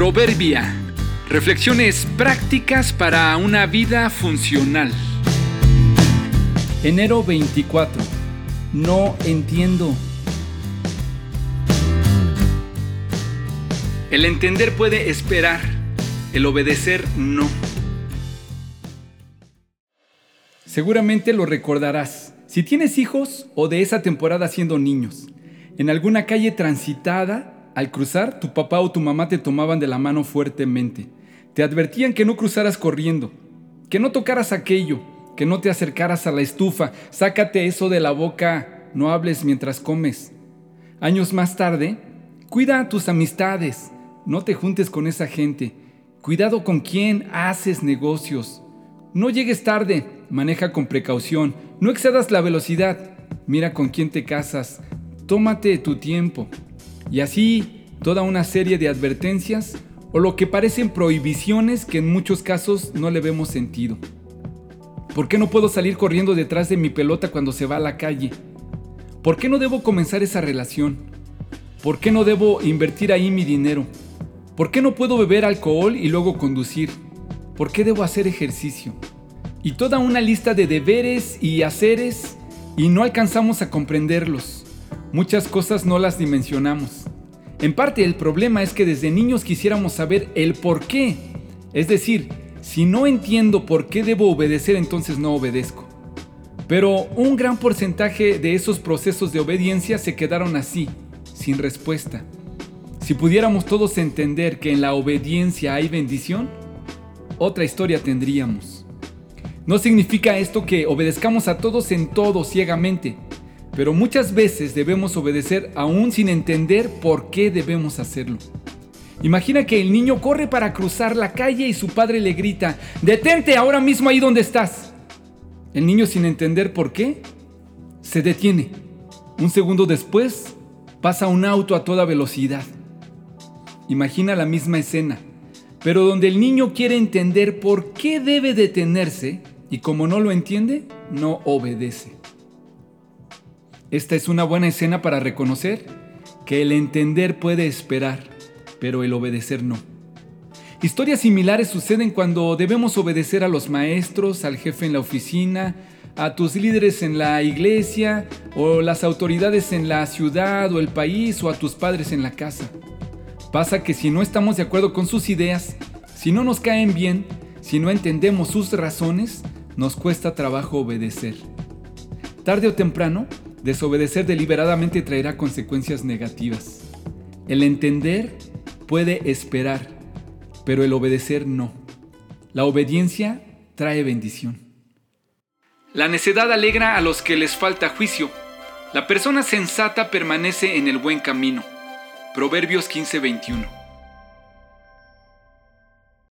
Proverbia. Reflexiones prácticas para una vida funcional. Enero 24. No entiendo. El entender puede esperar, el obedecer no. Seguramente lo recordarás. Si tienes hijos o de esa temporada siendo niños, en alguna calle transitada, al cruzar, tu papá o tu mamá te tomaban de la mano fuertemente. Te advertían que no cruzaras corriendo, que no tocaras aquello, que no te acercaras a la estufa, sácate eso de la boca, no hables mientras comes. Años más tarde, cuida tus amistades, no te juntes con esa gente, cuidado con quién haces negocios. No llegues tarde, maneja con precaución, no excedas la velocidad, mira con quién te casas, tómate tu tiempo. Y así toda una serie de advertencias o lo que parecen prohibiciones que en muchos casos no le vemos sentido. ¿Por qué no puedo salir corriendo detrás de mi pelota cuando se va a la calle? ¿Por qué no debo comenzar esa relación? ¿Por qué no debo invertir ahí mi dinero? ¿Por qué no puedo beber alcohol y luego conducir? ¿Por qué debo hacer ejercicio? y toda una lista de deberes y haceres y no alcanzamos a comprenderlos. Muchas cosas no las dimensionamos. En parte el problema es que desde niños quisiéramos saber el por qué. Es decir, si no entiendo por qué debo obedecer, entonces no obedezco. Pero un gran porcentaje de esos procesos de obediencia se quedaron así, sin respuesta. Si pudiéramos todos entender que en la obediencia hay bendición, otra historia tendríamos. No significa esto que obedezcamos a todos en todo ciegamente, pero muchas veces debemos obedecer aún sin entender por qué debemos hacerlo. Imagina que el niño corre para cruzar la calle y su padre le grita, detente ahora mismo ahí donde estás. El niño sin entender por qué, se detiene. Un segundo después, pasa un auto a toda velocidad. Imagina la misma escena, pero donde el niño quiere entender por qué debe detenerse, y como no lo entiende, no obedece. Esta es una buena escena para reconocer que el entender puede esperar, pero el obedecer no. Historias similares suceden cuando debemos obedecer a los maestros, al jefe en la oficina, a tus líderes en la iglesia, o las autoridades en la ciudad o el país, o a tus padres en la casa. Pasa que si no estamos de acuerdo con sus ideas, si no nos caen bien, si no entendemos sus razones, nos cuesta trabajo obedecer. Tarde o temprano, desobedecer deliberadamente traerá consecuencias negativas. El entender puede esperar, pero el obedecer no. La obediencia trae bendición. La necedad alegra a los que les falta juicio. La persona sensata permanece en el buen camino. Proverbios 15:21.